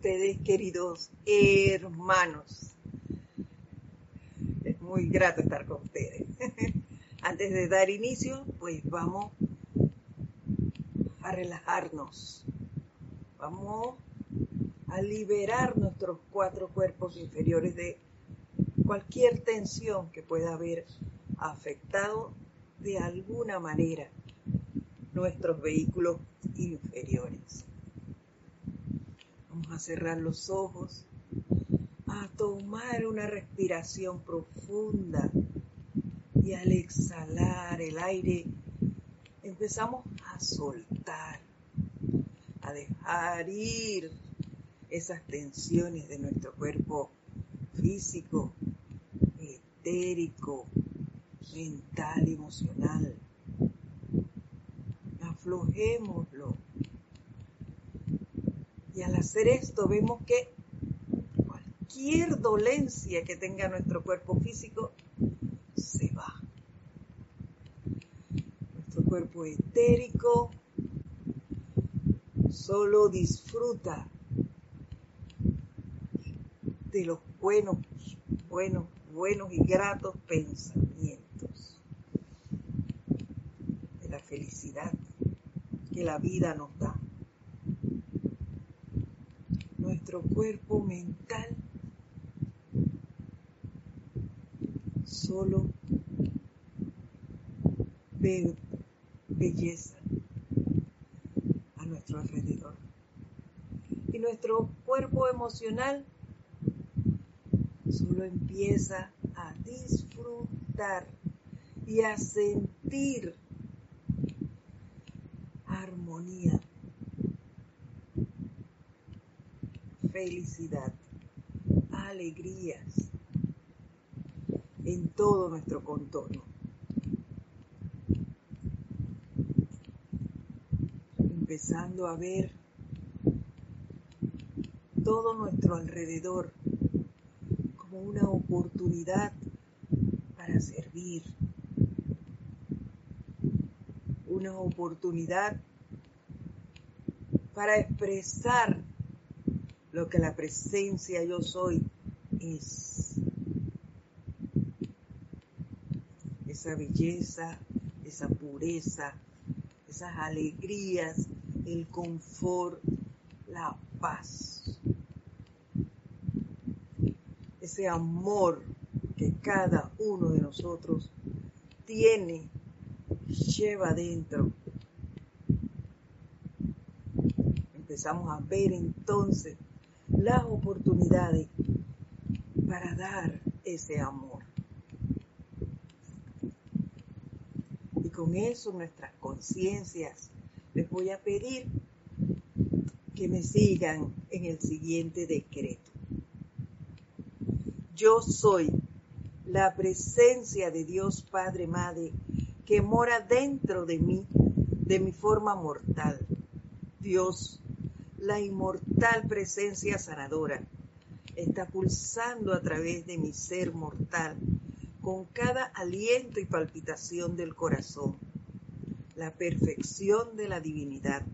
ustedes, queridos hermanos. Es muy grato estar con ustedes. Antes de dar inicio, pues vamos a relajarnos. Vamos a liberar nuestros cuatro cuerpos inferiores de cualquier tensión que pueda haber afectado de alguna manera nuestros vehículos inferiores. A cerrar los ojos, a tomar una respiración profunda y al exhalar el aire empezamos a soltar, a dejar ir esas tensiones de nuestro cuerpo físico, etérico, mental, emocional. Aflojémoslo y al hacer esto vemos que cualquier dolencia que tenga nuestro cuerpo físico se va. Nuestro cuerpo etérico solo disfruta de los buenos, buenos, buenos y gratos pensamientos, de la felicidad que la vida nos da nuestro cuerpo mental solo ve belleza a nuestro alrededor. Y nuestro cuerpo emocional solo empieza a disfrutar y a sentir armonía felicidad, alegrías en todo nuestro contorno. Empezando a ver todo nuestro alrededor como una oportunidad para servir, una oportunidad para expresar lo que la presencia yo soy es. Esa belleza, esa pureza, esas alegrías, el confort, la paz. Ese amor que cada uno de nosotros tiene, lleva dentro. Empezamos a ver entonces las oportunidades para dar ese amor. Y con eso nuestras conciencias les voy a pedir que me sigan en el siguiente decreto. Yo soy la presencia de Dios Padre Madre que mora dentro de mí, de mi forma mortal. Dios la inmortal presencia sanadora está pulsando a través de mi ser mortal con cada aliento y palpitación del corazón, la perfección de la divinidad.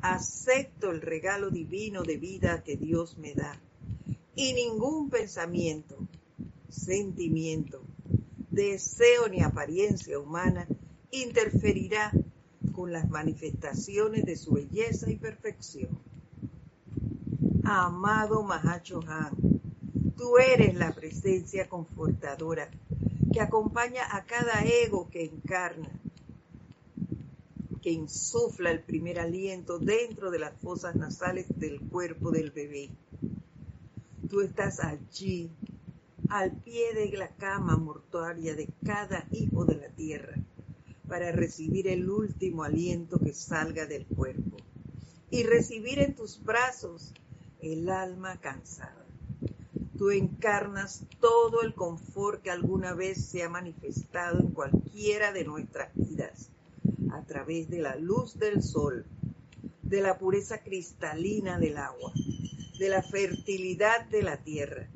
Acepto el regalo divino de vida que Dios me da y ningún pensamiento, sentimiento, deseo ni apariencia humana interferirá con las manifestaciones de su belleza y perfección. Amado Mahacho Han, tú eres la presencia confortadora que acompaña a cada ego que encarna, que insufla el primer aliento dentro de las fosas nasales del cuerpo del bebé. Tú estás allí, al pie de la cama mortuaria de cada hijo de la tierra para recibir el último aliento que salga del cuerpo y recibir en tus brazos el alma cansada. Tú encarnas todo el confort que alguna vez se ha manifestado en cualquiera de nuestras vidas a través de la luz del sol, de la pureza cristalina del agua, de la fertilidad de la tierra,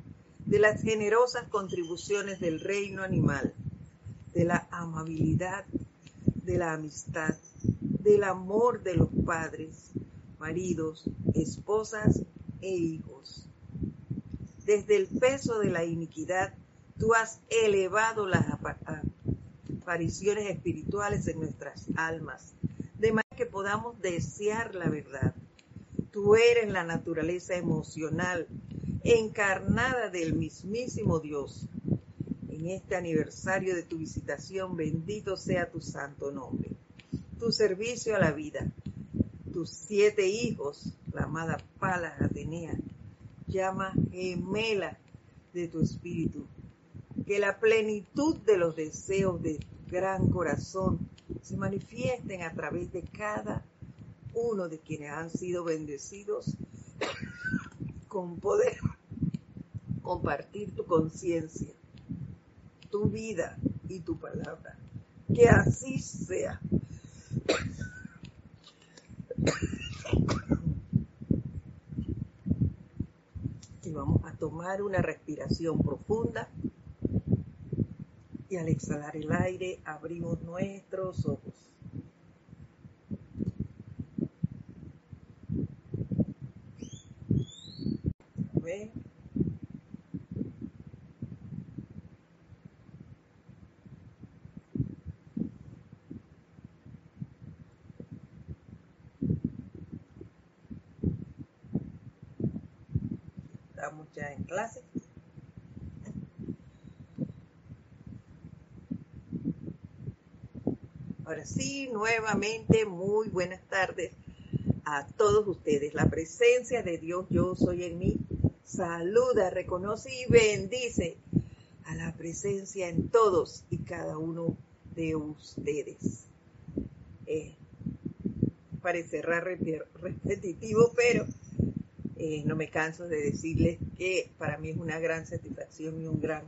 de las generosas contribuciones del reino animal, de la amabilidad de la amistad, del amor de los padres, maridos, esposas e hijos. Desde el peso de la iniquidad, tú has elevado las apariciones espirituales en nuestras almas, de manera que podamos desear la verdad. Tú eres la naturaleza emocional encarnada del mismísimo Dios. En este aniversario de tu visitación, bendito sea tu santo nombre. Tu servicio a la vida, tus siete hijos, la amada Palas Atenea, llama gemela de tu espíritu. Que la plenitud de los deseos de tu gran corazón se manifiesten a través de cada uno de quienes han sido bendecidos con poder compartir tu conciencia, tu vida y tu palabra. Que así sea. Y vamos a tomar una respiración profunda. Y al exhalar el aire abrimos nuestros ojos. Ya en clase. Ahora sí, nuevamente muy buenas tardes a todos ustedes. La presencia de Dios, yo soy en mí, saluda, reconoce y bendice a la presencia en todos y cada uno de ustedes. Eh, parecerá repetitivo, pero eh, no me canso de decirles que para mí es una gran satisfacción y un gran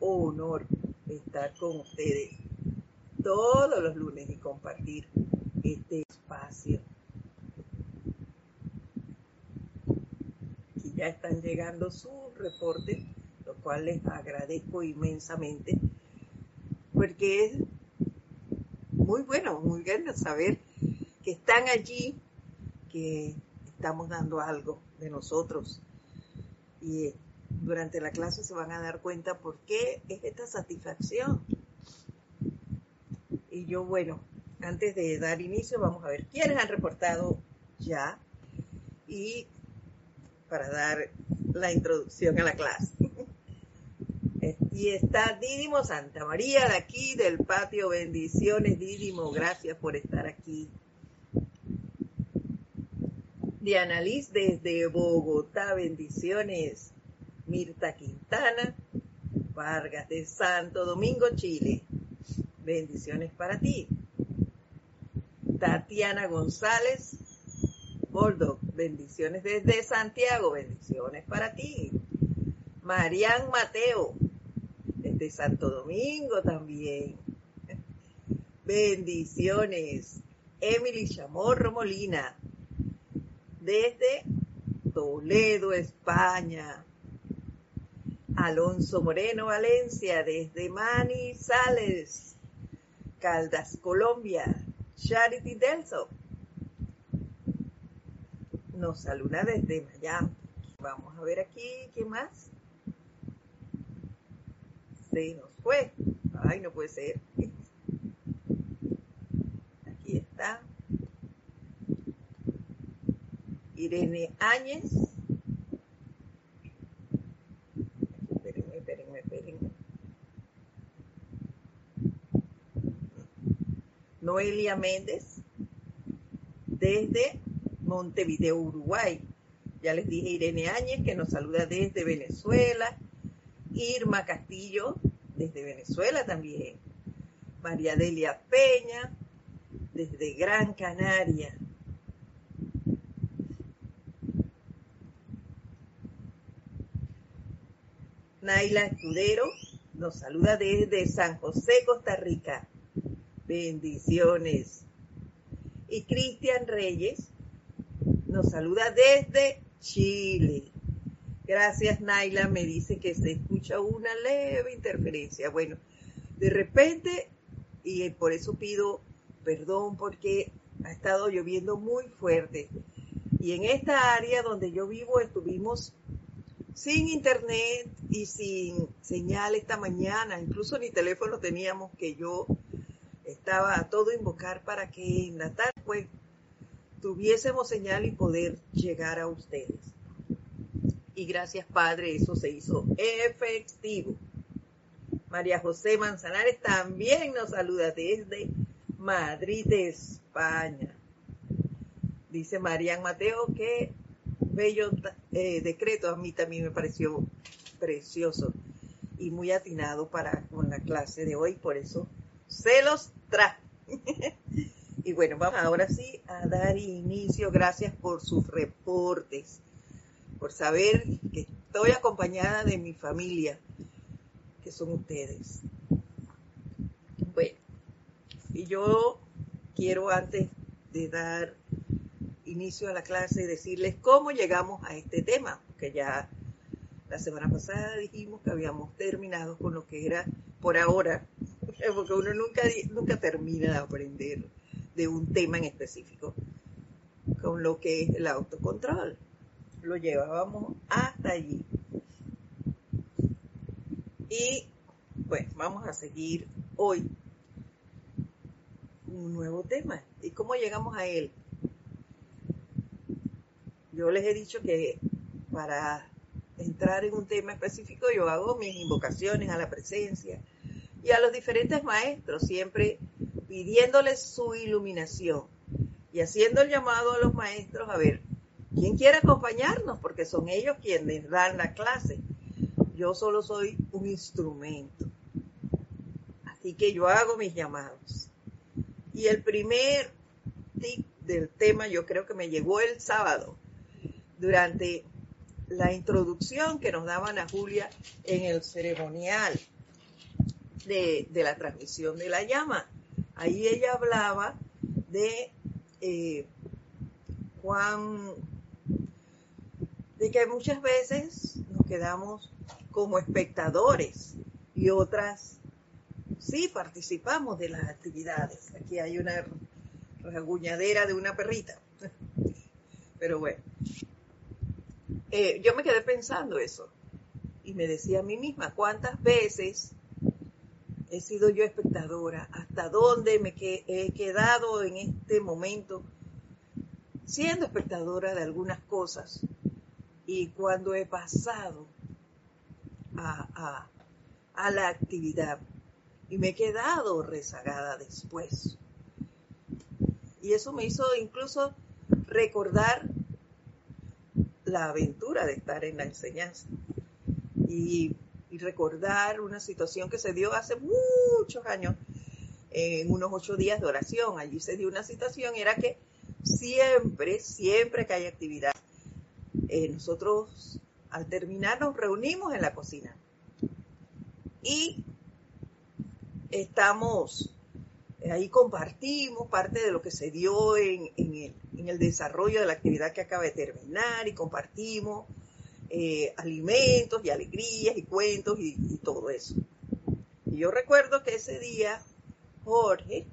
honor estar con ustedes todos los lunes y compartir este espacio. Y ya están llegando sus reportes, lo cual les agradezco inmensamente, porque es muy bueno, muy bueno saber que están allí, que estamos dando algo de nosotros. Y durante la clase se van a dar cuenta por qué es esta satisfacción y yo, bueno, antes de dar inicio, vamos a ver quiénes han reportado ya y para dar la introducción a la clase. Y está Dídimo Santa María de aquí, del patio. Bendiciones, Dídimo. Gracias por estar aquí. Diana Liz desde Bogotá. Bendiciones. Mirta Quintana. Vargas de Santo Domingo, Chile. Bendiciones para ti. Tatiana González, Boldo, bendiciones desde Santiago, bendiciones para ti. Marian Mateo, desde Santo Domingo también. Bendiciones. Emily Chamorro Molina, desde Toledo, España. Alonso Moreno Valencia, desde Manizales. Caldas, Colombia. Charity Delso nos saluda desde Miami. Vamos a ver aquí, ¿qué más? Se nos fue. Ay, no puede ser. Aquí está. Irene Áñez. Noelia Méndez, desde Montevideo, Uruguay. Ya les dije Irene Áñez, que nos saluda desde Venezuela. Irma Castillo, desde Venezuela también. María Delia Peña, desde Gran Canaria. Naila Escudero nos saluda desde San José, Costa Rica. Bendiciones. Y Cristian Reyes nos saluda desde Chile. Gracias, Naila. Me dice que se escucha una leve interferencia. Bueno, de repente, y por eso pido perdón porque ha estado lloviendo muy fuerte. Y en esta área donde yo vivo estuvimos sin internet y sin señal esta mañana, incluso ni teléfono teníamos que yo estaba a todo invocar para que en la pues tuviésemos señal y poder llegar a ustedes. Y gracias Padre, eso se hizo efectivo. María José Manzanares también nos saluda desde Madrid, España. Dice Marian Mateo que bello eh, decreto, a mí también me pareció precioso y muy atinado para con la clase de hoy, por eso se los traje. y bueno, vamos ahora sí a dar inicio. Gracias por sus reportes, por saber que estoy acompañada de mi familia, que son ustedes. Bueno, y yo quiero antes de dar inicio a la clase decirles cómo llegamos a este tema, que ya la semana pasada dijimos que habíamos terminado con lo que era por ahora, porque uno nunca, nunca termina de aprender de un tema en específico, con lo que es el autocontrol. Lo llevábamos hasta allí. Y pues vamos a seguir hoy un nuevo tema. ¿Y cómo llegamos a él? Yo les he dicho que para entrar en un tema específico yo hago mis invocaciones a la presencia y a los diferentes maestros, siempre pidiéndoles su iluminación y haciendo el llamado a los maestros a ver quién quiere acompañarnos, porque son ellos quienes dan la clase. Yo solo soy un instrumento. Así que yo hago mis llamados. Y el primer tip del tema yo creo que me llegó el sábado durante la introducción que nos daban a Julia en el ceremonial de, la transmisión de la llama. Ahí ella hablaba de eh, Juan, de que muchas veces nos quedamos como espectadores y otras sí participamos de las actividades. Aquí hay una rasguñadera de una perrita. Pero bueno, eh, yo me quedé pensando eso y me decía a mí misma, ¿cuántas veces he sido yo espectadora? ¿Hasta dónde me he quedado en este momento siendo espectadora de algunas cosas? Y cuando he pasado a, a la actividad y me he quedado rezagada después. Y eso me hizo incluso recordar la aventura de estar en la enseñanza y, recordar una situación que se dio hace muchos años, en unos ocho días de oración. Allí se dio una situación, era que siempre, siempre que hay actividad, eh, nosotros al terminar nos reunimos en la cocina y estamos ahí compartimos parte de lo que se dio en, el, desarrollo de la actividad que acaba de terminar y compartimos eh, alimentos y alegrías y cuentos y, todo eso. Y yo recuerdo que ese día Jorge,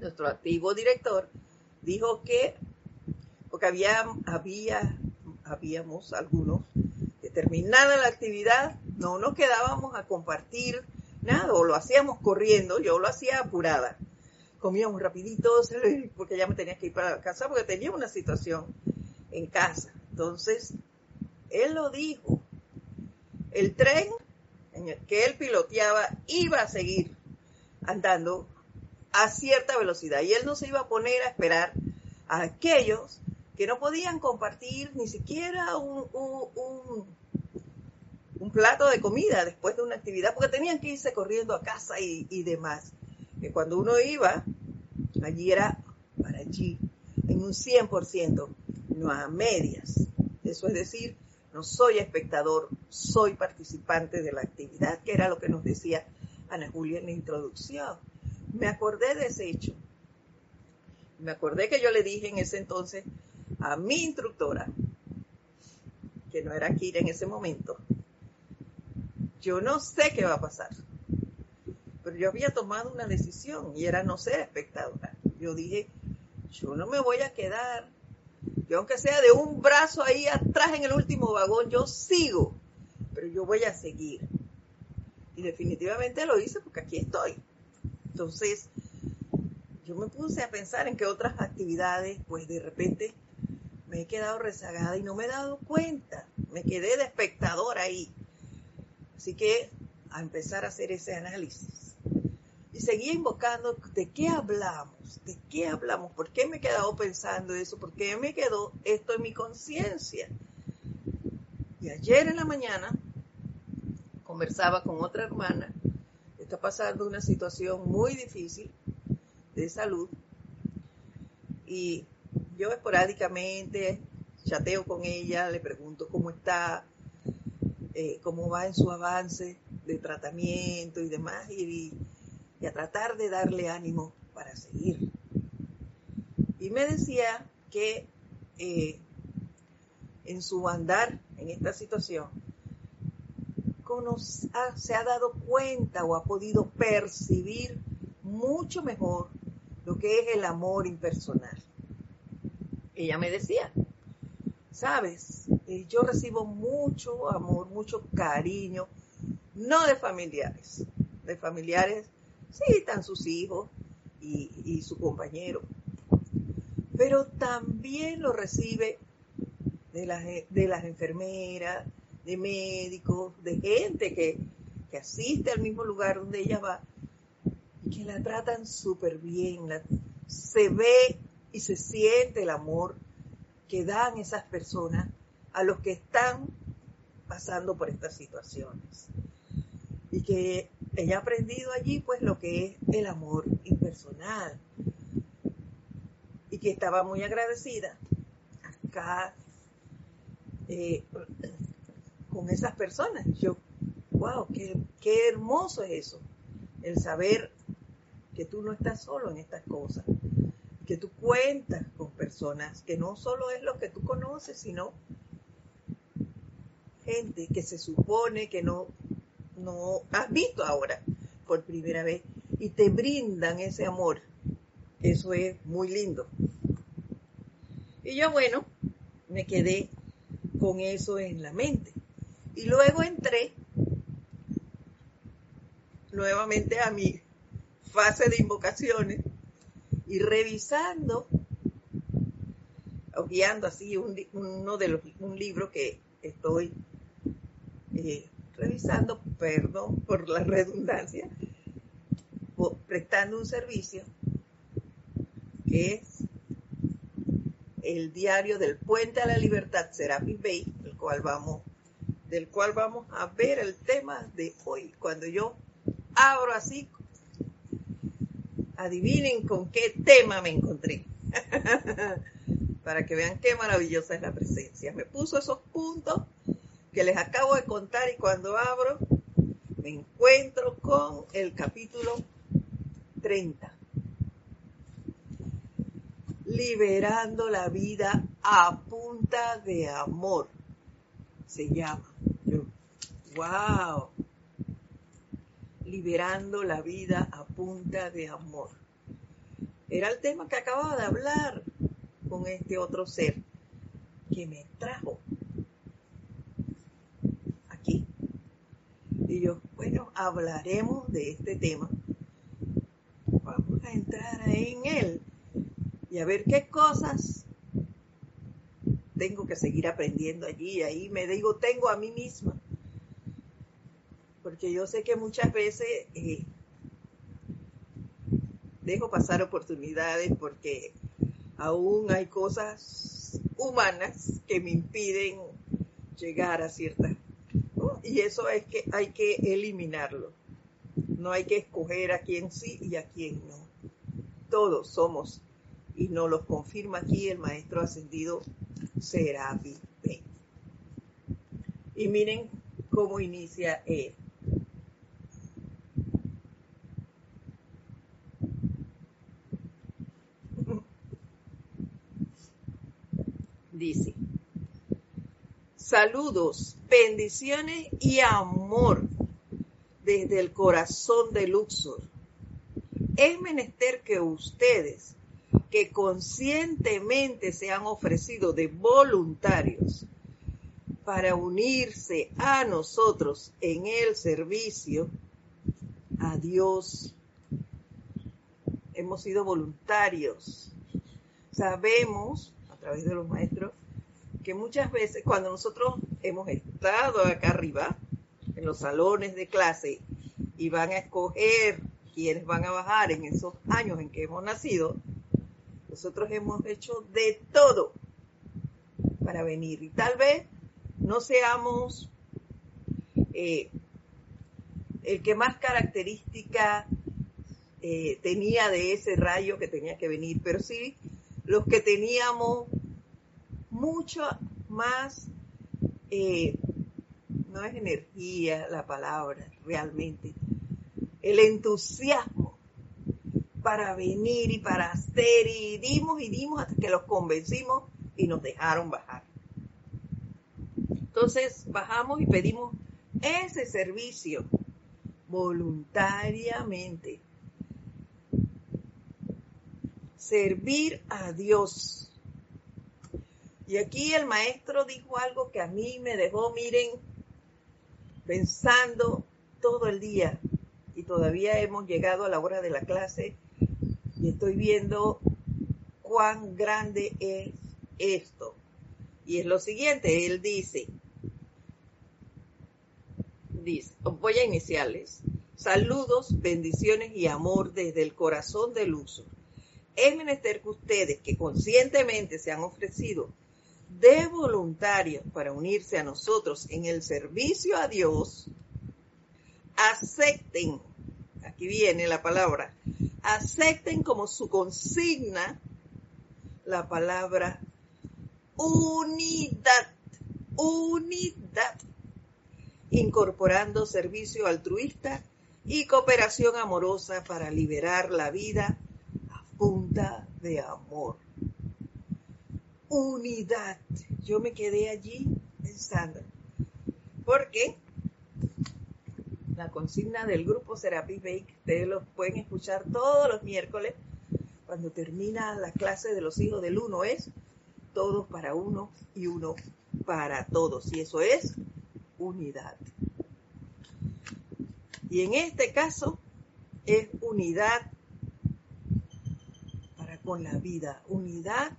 nuestro activo director, dijo que, porque había, había, habíamos algunos que la actividad, no nos quedábamos a compartir nada, o lo hacíamos corriendo, yo lo hacía apurada. Comíamos rapidito, porque ya me tenía que ir para casa, porque tenía una situación en casa. Entonces, él lo dijo. El tren que él piloteaba iba a seguir andando a cierta velocidad y él no se iba a poner a esperar a aquellos que no podían compartir ni siquiera un, un plato de comida después de una actividad, porque tenían que irse corriendo a casa y, demás. Que cuando uno iba, allí era para allí, en un 100%, no a medias. Eso es decir, no soy espectador, soy participante de la actividad, que era lo que nos decía Ana Julia en la introducción. Me acordé de ese hecho. Me acordé que yo le dije en ese entonces a mi instructora, que no era Kira en ese momento, yo no sé qué va a pasar. Pero yo había tomado una decisión y era no ser espectadora. Yo dije, yo no me voy a quedar, Yo aunque sea de un brazo ahí atrás en el último vagón, yo sigo, pero yo voy a seguir. Y definitivamente lo hice porque aquí estoy. Entonces, yo me puse a pensar en que otras actividades, pues de repente me he quedado rezagada y no me he dado cuenta. Me quedé de espectador ahí. Así que a empezar a hacer ese análisis. Y seguía invocando de qué hablamos, de qué hablamos, por qué me he quedado pensando eso, por qué me quedó esto en mi conciencia. Y ayer en la mañana conversaba con otra hermana está pasando una situación muy difícil de salud y yo esporádicamente chateo con ella, le pregunto cómo está, eh, cómo va en su avance de tratamiento y demás, y, a tratar de darle ánimo para seguir. Y me decía que eh, en su andar en esta situación, se ha dado cuenta o ha podido percibir mucho mejor lo que es el amor impersonal. Ella me decía, sabes, yo recibo mucho amor, mucho cariño, no de familiares, de familiares, sí, están sus hijos y, y su compañero, pero también lo recibe de las, de las enfermeras, de médicos, de gente que, que asiste al mismo lugar donde ella va y que la tratan súper bien. se ve y se siente el amor que dan esas personas a los que están pasando por estas situaciones. Y que ella ha aprendido allí pues lo que es el amor impersonal. Y que estaba muy agradecida acá eh, con esas personas. Yo, wow, qué, qué hermoso es eso, el saber que tú no estás solo en estas cosas, que tú cuentas con personas, que no solo es lo que tú conoces, sino gente que se supone que no, no has visto ahora por primera vez y te brindan ese amor. Eso es muy lindo. Y yo, bueno, me quedé con eso en la mente. Y luego entré nuevamente a mi fase de invocaciones y revisando, guiando así un, uno de los, un libro que estoy eh, revisando, perdón por la redundancia, prestando un servicio que es el diario del Puente a la Libertad, Serapis Bay, el cual vamos, del cual vamos a ver el tema de hoy. Cuando yo abro así adivinen con qué tema me encontré. Para que vean qué maravillosa es la presencia. Me puso esos puntos que les acabo de contar y cuando abro me encuentro con el capítulo 30. Liberando la vida a punta de amor. Se llama. wow liberando la vida a punta de amor. Era el tema que acababa de hablar con este otro ser que me trajo aquí. Y yo, bueno, hablaremos de este tema. Vamos a entrar en él y a ver qué cosas tengo que seguir aprendiendo allí. Ahí me digo, tengo a mí misma porque yo sé que muchas veces eh, dejo pasar oportunidades porque aún hay cosas humanas que me impiden llegar a ciertas. Y eso es que hay que eliminarlo. No hay que escoger a quién sí y a quién no. Todos somos, y nos lo confirma aquí el maestro ascendido Serapi Y miren cómo inicia él. dice, saludos, bendiciones y amor desde el corazón de Luxor. Es menester que ustedes, que conscientemente se han ofrecido de voluntarios para unirse a nosotros en el servicio a Dios. Hemos sido voluntarios. Sabemos, a través de los maestros, que muchas veces cuando nosotros hemos estado acá arriba, en los salones de clase, y van a escoger quienes van a bajar en esos años en que hemos nacido, nosotros hemos hecho de todo para venir. Y tal vez no seamos eh, el que más característica eh, tenía de ese rayo que tenía que venir, pero sí los que teníamos mucho más, eh, no es energía la palabra realmente, el entusiasmo para venir y para hacer y dimos y dimos hasta que los convencimos y nos dejaron bajar. Entonces bajamos y pedimos ese servicio voluntariamente. Servir a Dios. Y aquí el maestro dijo algo que a mí me dejó, miren, pensando todo el día. Y todavía hemos llegado a la hora de la clase y estoy viendo cuán grande es esto. Y es lo siguiente, él dice, dice, voy a iniciarles. Saludos, bendiciones y amor desde el corazón del uso. Es menester que ustedes que conscientemente se han ofrecido de voluntarios para unirse a nosotros en el servicio a Dios, acepten, aquí viene la palabra, acepten como su consigna la palabra unidad, unidad incorporando servicio altruista y cooperación amorosa para liberar la vida a punta de amor. Unidad. Yo me quedé allí pensando, porque la consigna del grupo Serapis Bay, ustedes lo pueden escuchar todos los miércoles, cuando termina la clase de los hijos del uno, es todos para uno y uno para todos. Y eso es unidad. Y en este caso es unidad para con la vida, unidad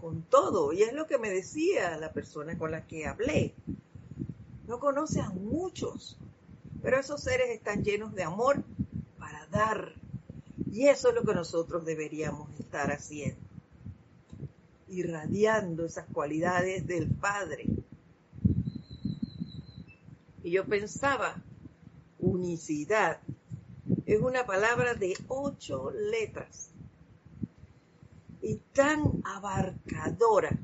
con todo. Y es lo que me decía la persona con la que hablé. No conoce a muchos, pero esos seres están llenos de amor para dar. Y eso es lo que nosotros deberíamos estar haciendo. Irradiando esas cualidades del Padre y yo pensaba, unicidad, es una palabra de ocho letras y tan abarcadora.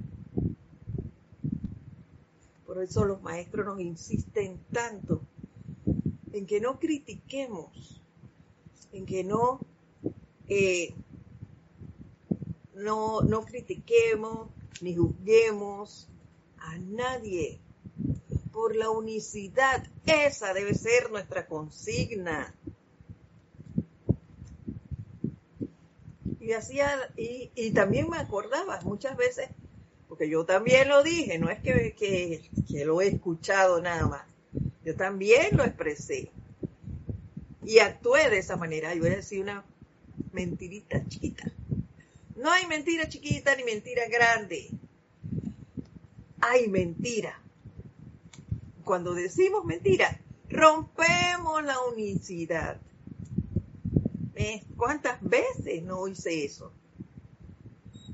Por eso los maestros nos insisten tanto en que no critiquemos, en que no, eh, no, no critiquemos ni juzguemos a nadie por la unicidad. Esa debe ser nuestra consigna. Y, hacía, y, también me acordaba muchas veces, porque yo también lo dije, no es que, que, lo he escuchado nada más, yo también lo expresé. Y actué de esa manera. Yo voy a decir una mentirita chiquita. No hay mentira chiquita ni mentira grande. Hay mentira cuando decimos mentira, rompemos la unicidad. ¿Cuántas veces no hice eso?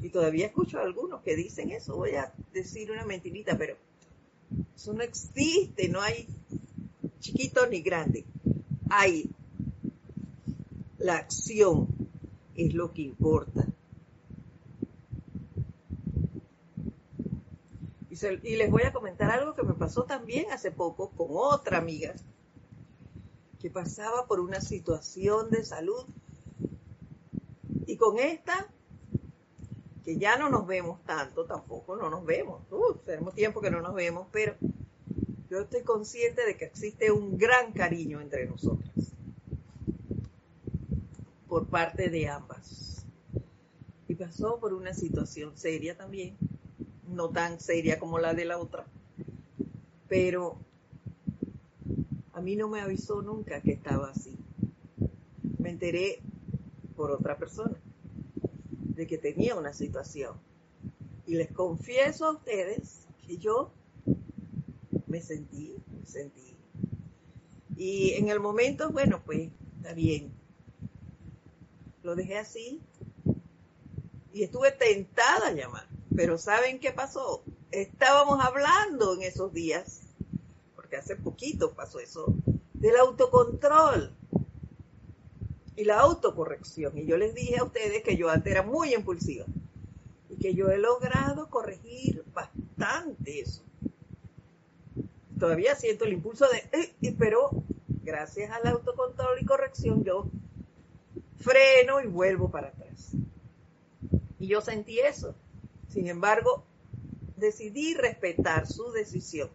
Y todavía escucho a algunos que dicen eso. Voy a decir una mentirita, pero eso no existe. No hay chiquito ni grande. Hay la acción, es lo que importa. y les voy a comentar algo que me pasó también hace poco con otra amiga que pasaba por una situación de salud. Y con esta, que ya no nos vemos tanto, tampoco no nos vemos. Uh, tenemos tiempo que no nos vemos, pero yo estoy consciente de que existe un gran cariño entre nosotras por parte de ambas. pasó por una situación seria también, no tan seria como la de la otra, pero a mí no me avisó nunca que estaba así. Me enteré por otra persona de que tenía una situación. Y les confieso a ustedes que yo me sentí, me sentí. Y en el momento, bueno, pues está bien. Lo dejé así y estuve tentada a llamar. Pero ¿saben qué pasó? Estábamos hablando en esos días, porque hace poquito pasó eso, del autocontrol y la autocorrección. Y yo les dije a ustedes que yo antes era muy impulsiva y que yo he logrado corregir bastante eso. Todavía siento el impulso de, eh, pero gracias al autocontrol y corrección yo freno y vuelvo para atrás. Y yo sentí eso. Sin embargo, decidí respetar su decisión.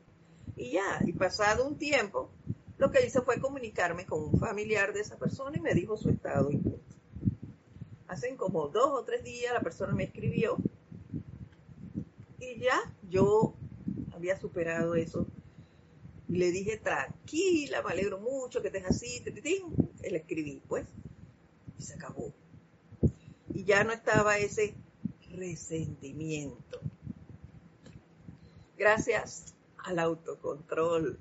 Y ya, y pasado un tiempo, lo que hice fue comunicarme con un familiar de esa persona y me dijo su estado y. Hacen como dos o tres días la persona me escribió y ya yo había superado eso. Y le dije, tranquila, me alegro mucho que estés así, le escribí, pues, y se acabó y ya no estaba ese resentimiento. Gracias al autocontrol.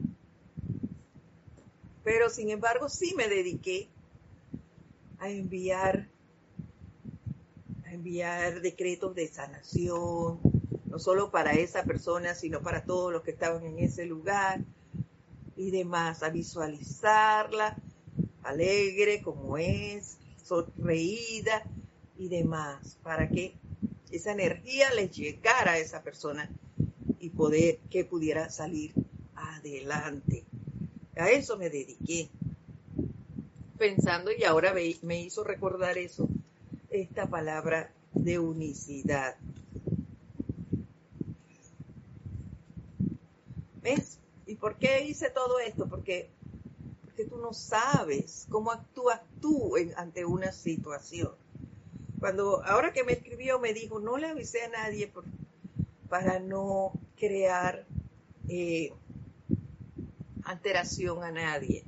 Pero sin embargo sí me dediqué a enviar a enviar decretos de sanación, no solo para esa persona, sino para todos los que estaban en ese lugar y demás, a visualizarla alegre como es, sonreída y demás, para que esa energía les llegara a esa persona y poder que pudiera salir adelante. A eso me dediqué. Pensando y ahora me hizo recordar eso, esta palabra de unicidad. ¿Ves? ¿Y por qué hice todo esto? Porque, porque tú no sabes cómo actúas tú ante una situación cuando ahora que me escribió me dijo, no le avisé a nadie para no crear eh, alteración a nadie.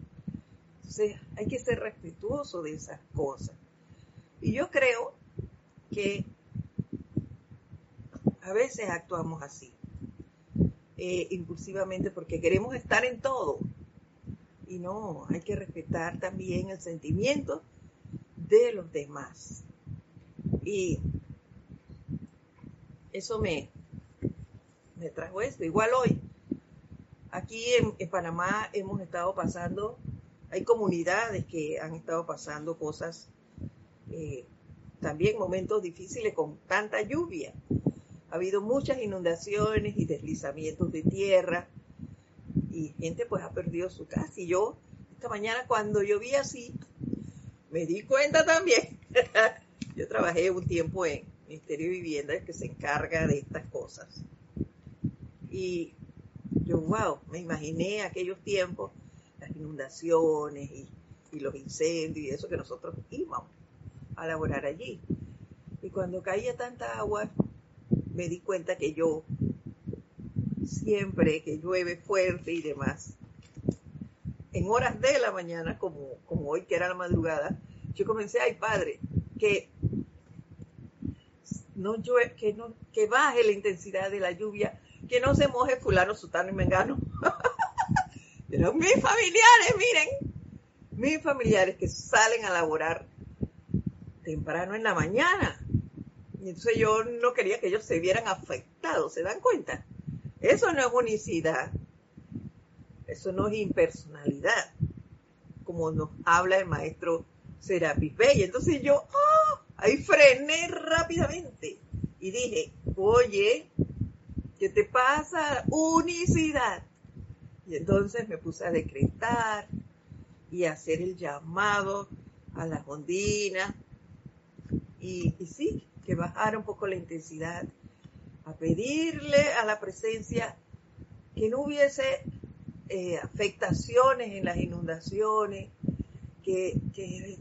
Entonces hay que ser respetuoso de esas cosas. Y yo creo que a veces actuamos así, eh, impulsivamente, porque queremos estar en todo. Y no, hay que respetar también el sentimiento de los demás. Y eso me, me trajo esto. Igual hoy, aquí en, Panamá hemos estado pasando, hay comunidades que han estado pasando cosas, eh, también momentos difíciles con tanta lluvia. Ha habido muchas inundaciones y deslizamientos de tierra y gente pues ha perdido su casa. Y yo esta mañana cuando vi así, me di cuenta también Yo trabajé un tiempo en Ministerio de Vivienda que se encarga de estas cosas. Y yo, wow, me imaginé aquellos tiempos, las inundaciones y, los incendios y eso que nosotros íbamos a laborar allí. Y cuando caía tanta agua, me di cuenta que yo, siempre que llueve fuerte y demás, en horas de la mañana, como, como hoy que era la madrugada, yo comencé, ay padre, que no que no, que baje la intensidad de la lluvia, que no se moje fulano, sutano y mengano. Pero mis familiares, miren, mis familiares que salen a laborar temprano en la mañana. Y entonces yo no quería que ellos se vieran afectados, ¿se dan cuenta? Eso no es unicidad. Eso no es impersonalidad. Como nos habla el maestro Serapis Bey. Entonces yo, ¡ah! Ahí frené rápidamente y dije, oye, ¿qué te pasa? Unicidad. Y entonces me puse a decretar y a hacer el llamado a las ondinas. Y, sí, que bajara un poco la intensidad, a pedirle a la presencia que no hubiese eh, afectaciones en las inundaciones, que,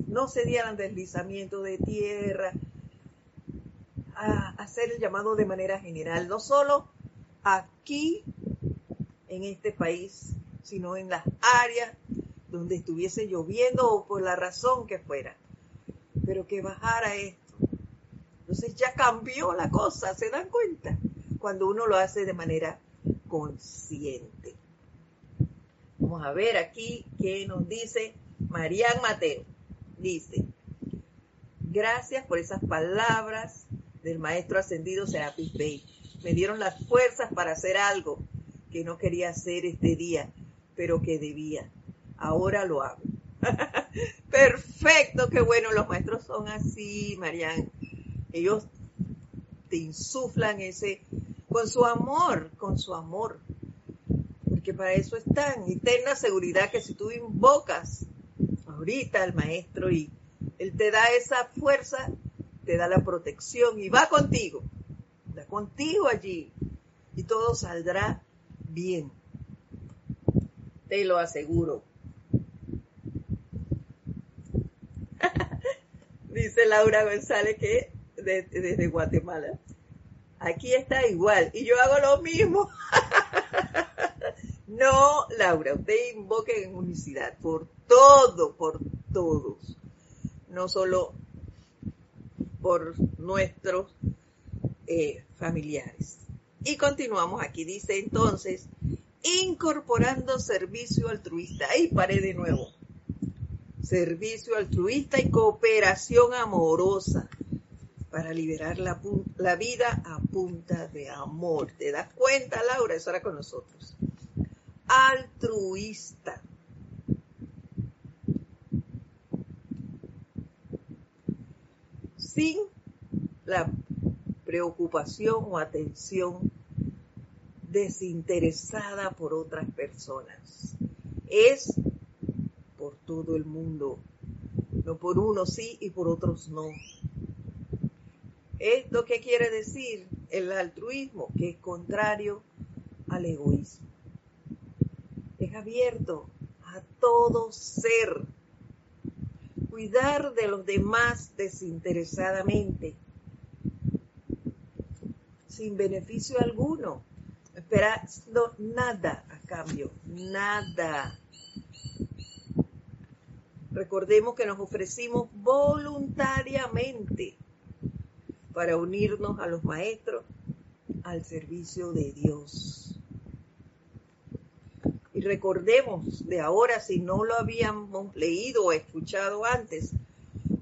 no se dieran deslizamientos de tierra. a hacer el llamado de manera general, no solo aquí en este país, sino en las áreas donde estuviese lloviendo o por la razón que fuera, pero que bajara esto. Entonces ya cambió la cosa, ¿se dan cuenta? Cuando uno lo hace de manera consciente. Vamos a ver aquí qué nos dice Marian Mateo. Dice, gracias por esas palabras del maestro ascendido Serapis Bey. Me dieron las fuerzas para hacer algo que no quería hacer este día, pero que debía. Ahora lo hago. Perfecto, qué bueno, los maestros son así, Marian. Ellos te insuflan ese, con su amor, con su amor. Porque para eso están. Y ten la seguridad que si tú invocas ahorita al maestro y él te da esa fuerza, te da la protección y va contigo. Contigo allí. Y todo saldrá bien. Te lo aseguro. Dice Laura González que desde Guatemala. Aquí está igual. Y yo hago lo mismo. no, Laura, usted invoque en unicidad por todo, por todos. No solo por nuestros eh, familiares. Y continuamos aquí. Dice entonces, incorporando servicio altruista. Ahí paré de nuevo. Servicio altruista y cooperación amorosa para liberar la, la, vida a punta de amor. ¿Te das cuenta, Laura? Eso era con nosotros. Altruista. Sin la preocupación o atención desinteresada por otras personas. Es por todo el mundo. No por unos sí y por otros no. ¿Esto qué quiere decir? El altruismo, que es contrario al egoísmo. Es abierto a todo ser. Cuidar de los demás desinteresadamente, sin beneficio alguno, esperando nada a cambio, nada. Recordemos que nos ofrecimos voluntariamente para unirnos a los maestros al servicio de Dios. Y recordemos de ahora, si no lo habíamos leído o escuchado antes,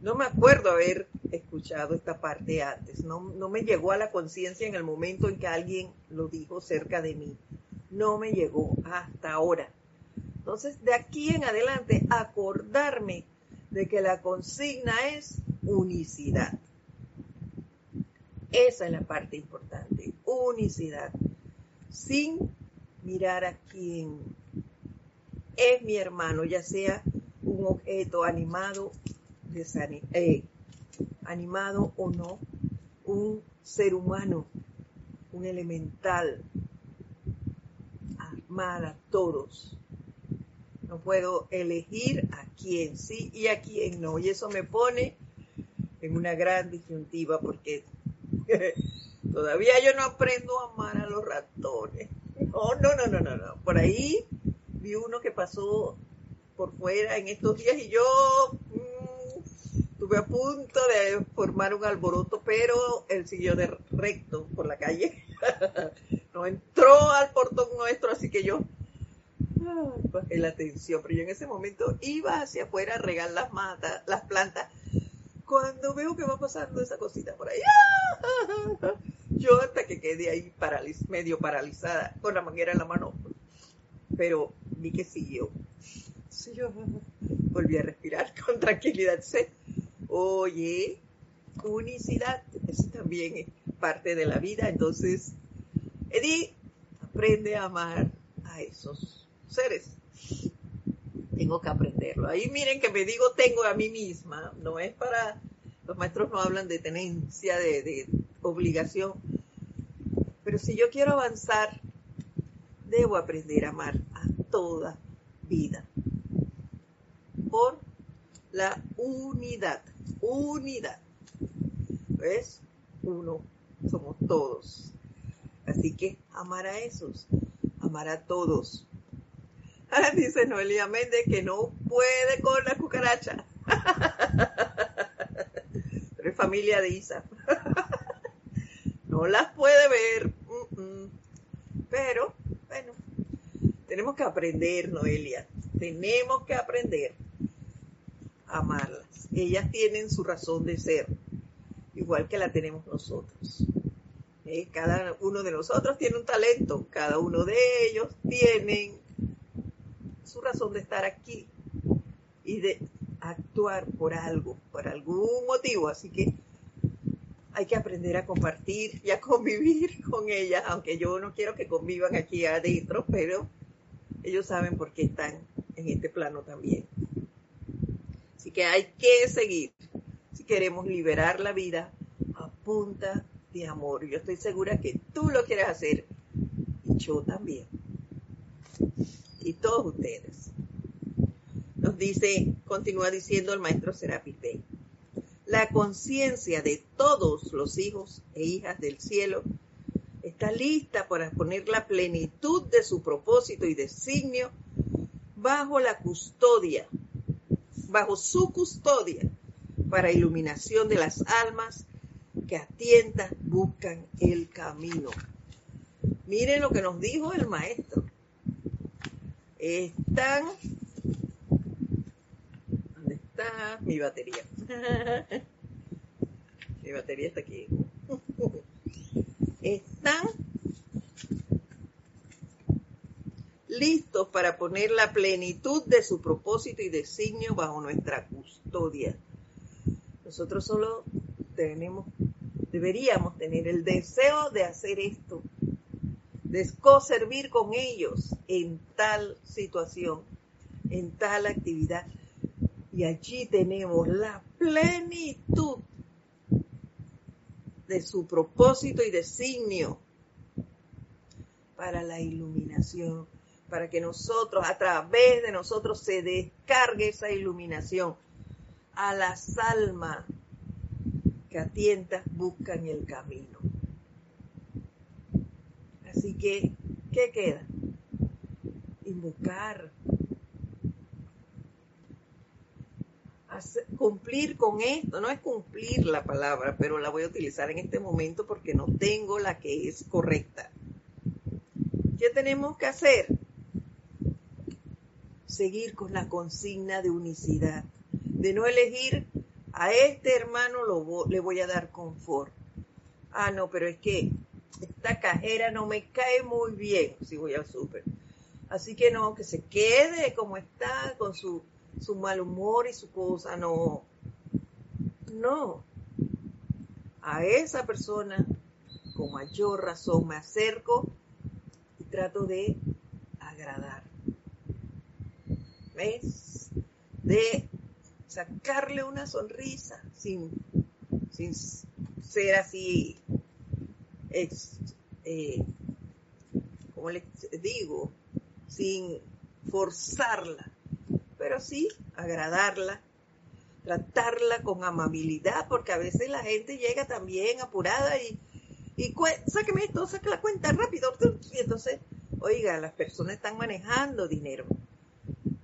no me acuerdo haber escuchado esta parte antes, no, no me llegó a la conciencia en el momento en que alguien lo dijo cerca de mí, no me llegó hasta ahora. Entonces, de aquí en adelante, acordarme de que la consigna es unicidad. Esa es la parte importante, unicidad, sin mirar a quién es mi hermano, ya sea un objeto animado, eh, animado o no, un ser humano, un elemental, amar a todos. No puedo elegir a quién sí y a quién no. Y eso me pone en una gran disyuntiva porque Todavía yo no aprendo a amar a los ratones. No, no, no, no, no, no. Por ahí vi uno que pasó por fuera en estos días y yo a punto de formar un alboroto, pero él siguió de recto por la calle. no entró al portón nuestro, así que yo bajé la atención. Pero yo en ese momento iba hacia afuera a regar las matas, las plantas cuando veo que va pasando esa cosita por ahí, yo hasta que quedé ahí medio paralizada, con la manguera en la mano, pero vi que siguió. volví a respirar con tranquilidad. Oye, unicidad, eso también es parte de la vida. Entonces, Eddie, aprende a amar a esos seres. Tengo que aprenderlo. Ahí miren que me digo tengo a mí misma, no es para, los maestros no hablan de tenencia, de, obligación, pero si yo quiero avanzar, debo aprender a amar a toda vida. Por la unidad, unidad. ¿Ves? uno, somos todos. Así que amar a esos, amar a todos. Dice Noelia Méndez que no puede con la cucaracha. Pero es familia de Isa. No las puede ver. Pero, bueno, tenemos que aprender, Noelia. Tenemos que aprender a amarlas. Ellas tienen su razón de ser, igual que la tenemos nosotros. Eh, cada uno de nosotros tiene un talento, cada uno de ellos tiene su razón de estar aquí y de actuar por algo, por algún motivo. Así que hay que aprender a compartir y a convivir con ellas, aunque yo no quiero que convivan aquí adentro, pero ellos saben por qué están en este plano también. Que hay que seguir si queremos liberar la vida a punta de amor. Yo estoy segura que tú lo quieres hacer y yo también. Y todos ustedes. Nos dice, continúa diciendo el maestro Serapis Bey la conciencia de todos los hijos e hijas del cielo está lista para poner la plenitud de su propósito y designio bajo la custodia, bajo su custodia, para iluminación de las almas que a tientas buscan el camino. Miren lo que nos dijo el maestro. Están mi batería. mi batería está aquí. Están listos para poner la plenitud de su propósito y designio bajo nuestra custodia. Nosotros solo tenemos, deberíamos tener el deseo de hacer esto, de co-servir con ellos en tal situación, en tal actividad y allí tenemos la plenitud de su propósito y designio para la iluminación, para que nosotros, a través de nosotros, se descargue esa iluminación a las almas que a tientas buscan el camino. Así que, ¿qué queda? Invocar cumplir con esto, no es cumplir la palabra, pero la voy a utilizar en este momento porque no tengo la que es correcta. ¿Qué tenemos que hacer? Seguir con la consigna de unicidad, de no elegir a este hermano le voy a dar confort. Ah, no, pero es que esta cajera no me cae muy bien si voy al súper. Así que no, que se quede como está con su su mal humor y su cosa, no. No. A esa persona, con mayor razón, me acerco y trato de agradar. ¿Ves? De sacarle una sonrisa sin, sin ser así, eh, como les digo, sin forzarla pero sí agradarla, tratarla con amabilidad, porque a veces la gente llega también apurada y, y sáqueme esto, saque la cuenta rápido. Y entonces, oiga, las personas están manejando dinero.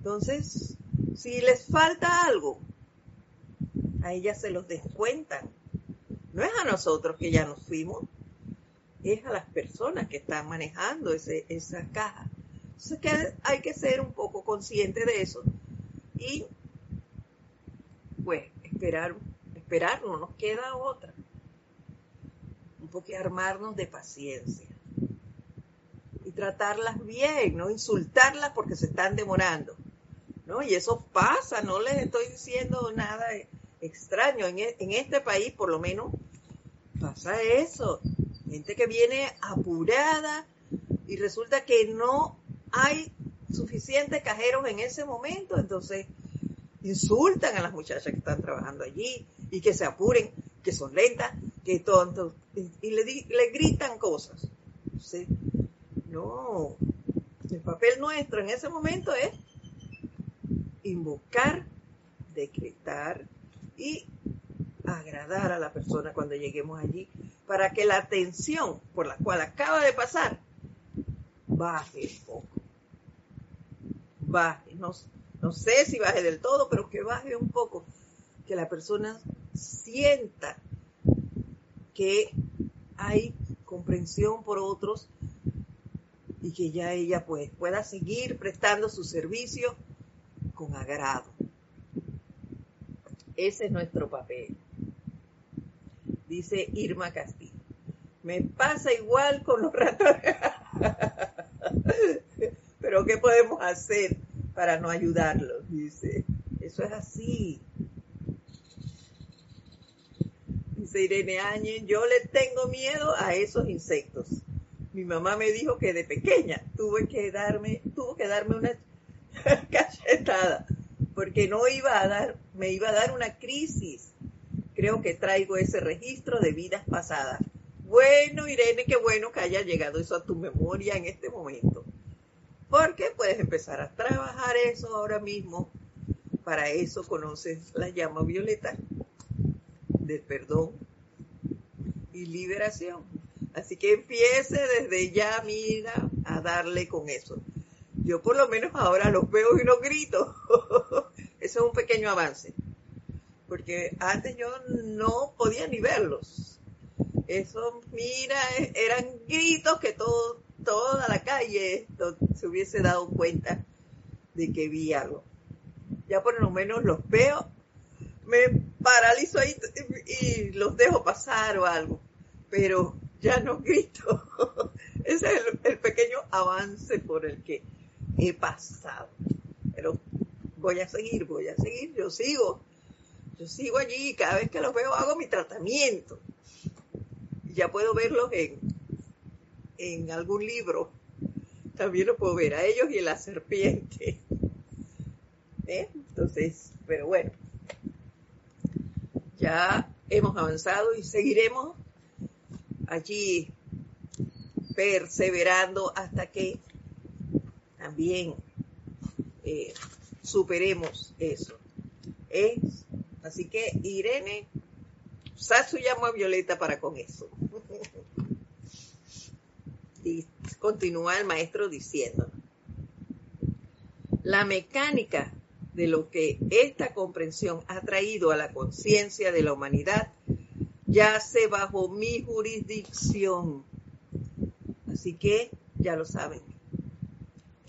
Entonces, si les falta algo, a ellas se los descuentan. No es a nosotros que ya nos fuimos, es a las personas que están manejando ese, esa caja. Entonces que hay que ser un poco consciente de eso y pues esperar, esperar, no nos queda otra. Un poco armarnos de paciencia y tratarlas bien, no insultarlas porque se están demorando. Y eso pasa, no les estoy diciendo nada extraño. En, e, en este país, por lo menos, pasa eso. Gente que viene apurada y resulta que no hay suficientes cajeros en ese momento, entonces insultan a las muchachas que están trabajando allí y que se apuren, que son lentas, que tontos, y, le, le, gritan cosas. no, el papel nuestro en ese momento es invocar, decretar y agradar a la persona cuando lleguemos allí para que la tensión por la cual acaba de pasar baje un poco. Baje, no, sé si baje del todo, pero que baje un poco, que la persona sienta que hay comprensión por otros y que ya ella pues pueda seguir prestando su servicio con agrado. Ese es nuestro papel. Dice Irma Castillo. Me pasa igual con los ratones. Pero ¿qué podemos hacer para no ayudarlos? Dice. Eso es así. Dice Irene Áñez, yo le tengo miedo a esos insectos. Mi mamá me dijo que de pequeña tuve que darme, tuvo que darme una cachetada, porque no iba a dar, me iba a dar una crisis. Creo que traigo ese registro de vidas pasadas. Bueno, Irene, qué bueno que haya llegado eso a tu memoria en este momento. Porque puedes empezar a trabajar eso ahora mismo. Para eso conoces la llama violeta del perdón y liberación. Así que empiece desde ya, mira, a darle con eso. Yo por lo menos ahora los veo y no grito. Eso es un pequeño avance. Porque antes yo no podía ni verlos. Eso, mira, eran gritos que todo, toda la calle se hubiese dado cuenta de que vi algo. Ya por lo menos los veo, me paralizo ahí y los dejo pasar o algo. Pero ya no grito. Ese es el, pequeño avance por el que he pasado. Pero voy a seguir, voy a seguir, yo sigo. Yo sigo allí, cada vez que los veo hago mi tratamiento. Ya puedo verlos en, en algún libro. También lo puedo ver a ellos y a la serpiente. ¿Eh? Entonces, pero bueno, ya hemos avanzado y seguiremos allí perseverando hasta que también eh, superemos eso. Es, así que Irene, Sasu llamo a Violeta para con eso. y continúa el maestro diciendo, la mecánica de lo que esta comprensión ha traído a la conciencia de la humanidad yace bajo mi jurisdicción. Así que ya lo saben.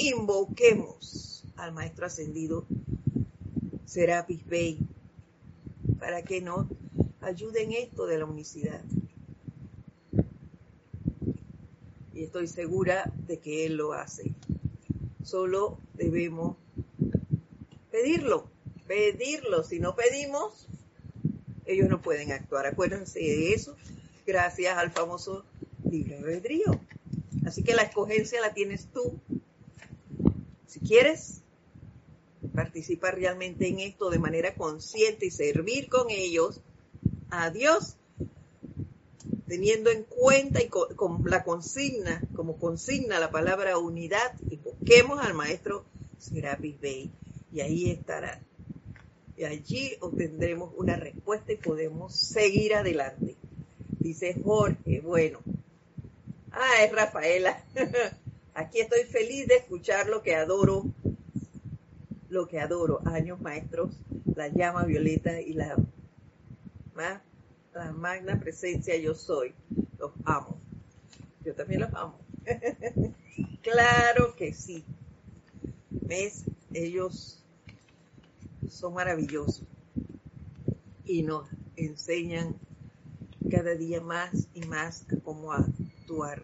Invoquemos al Maestro Ascendido Serapis Bey para que nos ayude en esto de la unicidad. Y estoy segura de que Él lo hace. Solo debemos pedirlo, pedirlo. Si no pedimos, ellos no pueden actuar. Acuérdense de eso, gracias al famoso libre albedrío. Así que la escogencia la tienes tú. Quieres participar realmente en esto de manera consciente y servir con ellos a Dios, teniendo en cuenta y con, la consigna, como consigna la palabra unidad, y busquemos al maestro Serapis Bey. Y ahí estará y allí obtendremos una respuesta y podemos seguir adelante. Dice Jorge, bueno. Ah, es Rafaela. Aquí estoy feliz de escuchar lo que adoro, lo que adoro. Años maestros, la llama violeta y la, la magna presencia yo soy. Los amo. Yo también los amo. claro que sí. ¿Ves? Ellos son maravillosos y nos enseñan cada día más y más cómo actuar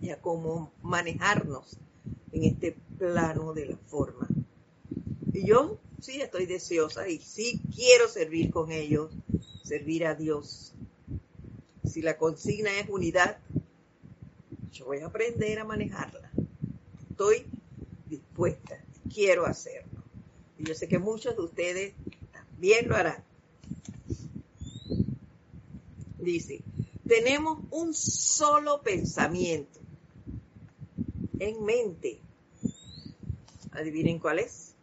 y a cómo manejarnos en este plano de la forma. Y yo sí estoy deseosa y sí quiero servir con ellos, servir a Dios. Si la consigna es unidad, yo voy a aprender a manejarla. Estoy dispuesta quiero hacerlo. Y yo sé que muchos de ustedes también lo harán. Dice, tenemos un solo pensamiento en mente. Adivinen cuál es.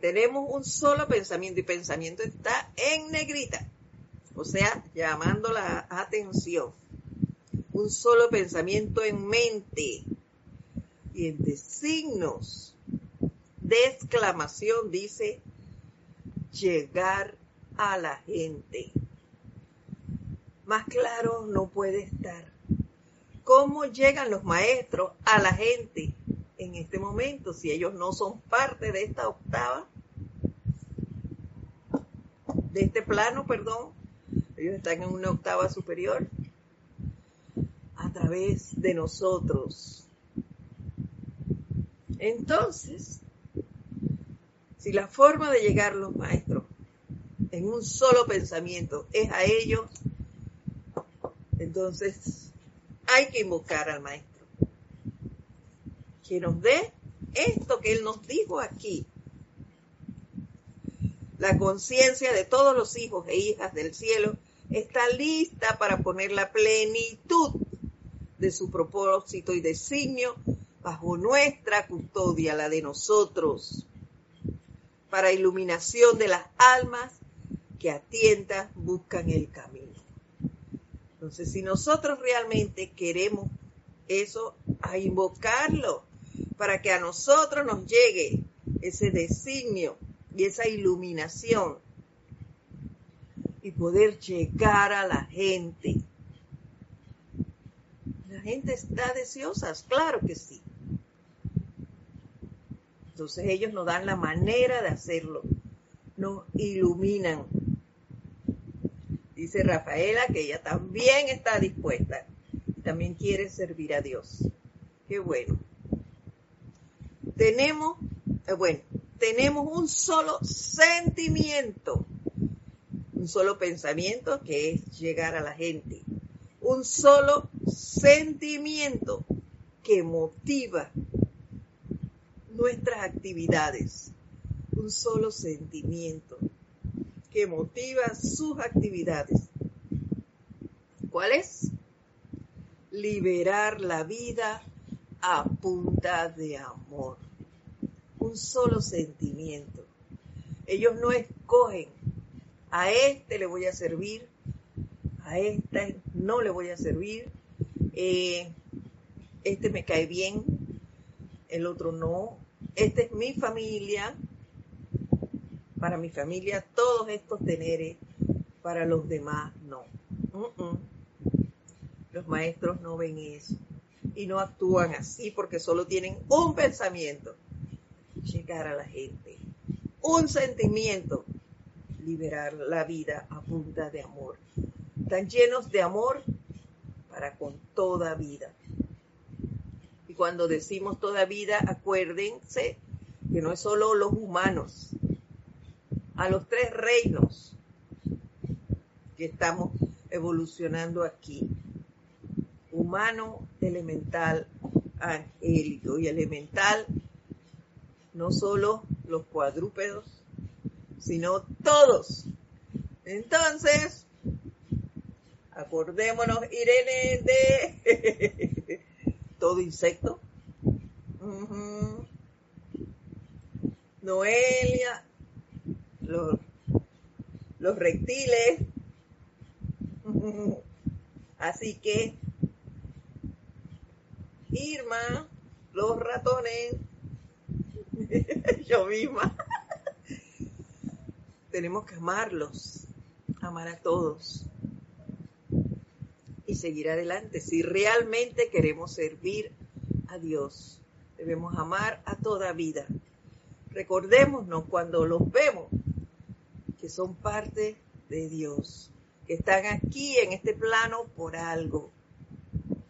Tenemos un solo pensamiento y pensamiento está en negrita. o sea, llamando la atención. Un solo pensamiento en mente y entre signos de exclamación dice llegar a la gente. Más claro no puede estar. ¿Cómo llegan los maestros a la gente en este momento si ellos no son parte de esta octava? De este plano, perdón. Ellos están en una octava superior. A través de nosotros. Entonces, si la forma de llegar los maestros en un solo pensamiento es a ellos, entonces hay que invocar al maestro. Que nos dé esto que él nos dijo aquí. La conciencia de todos los hijos e hijas del cielo está lista para poner la plenitud de su propósito y designio bajo nuestra custodia, la de nosotros, para iluminación de las almas que a buscan el camino. Entonces, si nosotros realmente queremos eso, a invocarlo para que a nosotros nos llegue ese designio y esa iluminación y poder llegar a la gente. La gente está deseosa, claro que sí. Entonces ellos nos dan la manera de hacerlo, nos iluminan Dice Rafaela que ella también está dispuesta y también quiere servir a Dios. Qué bueno. Tenemos, eh, bueno, tenemos un solo sentimiento, un solo pensamiento que es llegar a la gente, un solo sentimiento que motiva nuestras actividades, un solo sentimiento que motiva sus actividades. ¿Cuál es? Liberar la vida a punta de amor. Un solo sentimiento. Ellos no escogen, a este le voy a servir, a este no le voy a servir, eh, este me cae bien, el otro no, esta es mi familia, para mi familia todos estos teneres, para los demás no. Los maestros no ven eso y no actúan así porque solo tienen un pensamiento, llegar a la gente, un sentimiento, liberar la vida a punta de amor. Están llenos de amor para con toda vida. Y cuando decimos toda vida, acuérdense que no es solo los humanos, a los tres reinos que estamos evolucionando aquí. Humano, elemental, angélico y elemental, no solo los cuadrúpedos, sino todos. Entonces, acordémonos, Irene, de todo insecto. Noelia, los, reptiles. Así que, Irma, los ratones, yo misma, tenemos que amarlos, amar a todos y seguir adelante. Si realmente queremos servir a Dios, debemos amar a toda vida. Recordémonos cuando los vemos, que son parte de Dios, que están aquí en este plano por algo.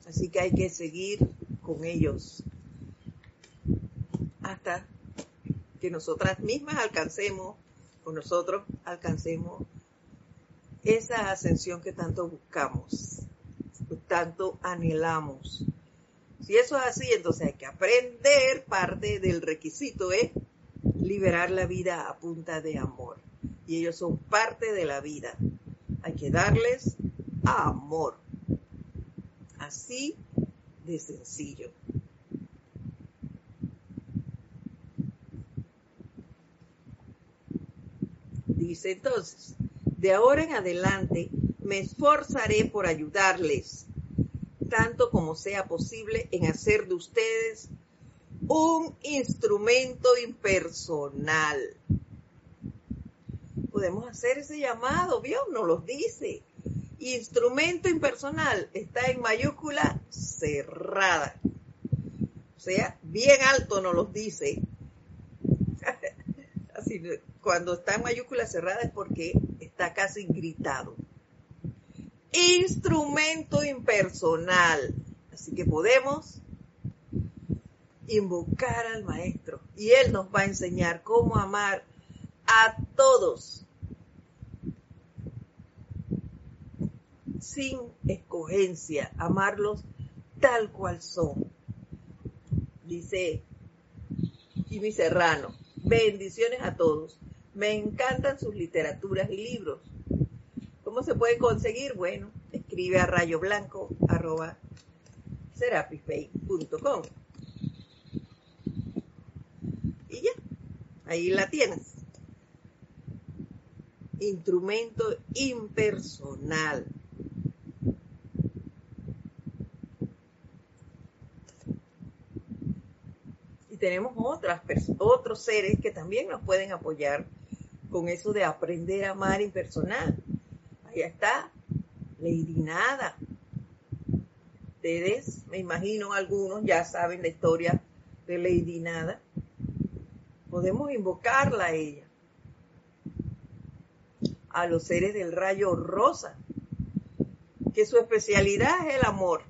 Así que hay que seguir con ellos hasta que nosotras mismas alcancemos o nosotros alcancemos esa ascensión que tanto buscamos, tanto anhelamos. Si eso es así, entonces hay que aprender, parte del requisito es liberar la vida a punta de amor y ellos son parte de la vida. Hay que darles amor. Así de sencillo. Dice entonces, De ahora en adelante me esforzaré por ayudarles, tanto como sea posible, en hacer de ustedes un instrumento impersonal. Podemos hacer ese llamado, ¿vio? Nos lo dice. Instrumento impersonal está en mayúscula cerrada. O sea, bien alto nos lo dice. Así, cuando está en mayúscula cerrada es porque está casi gritado. Instrumento impersonal. Así que podemos invocar al Maestro y Él nos va a enseñar cómo amar a todos sin escogencia, amarlos tal cual son. Dice Jimmy Serrano, bendiciones a todos. Me encantan sus literaturas y libros. ¿Cómo se puede conseguir? Bueno, escribe a rayoblanco arroba y ya, ahí la tienes. Instrumento impersonal. Tenemos otras otros seres que también nos pueden apoyar con eso de aprender a amar impersonal. Ahí está, Lady Nada. Ustedes, me imagino algunos ya saben la historia de Lady Nada podemos invocarla a ella, a los seres del rayo rosa, que su especialidad es el amor.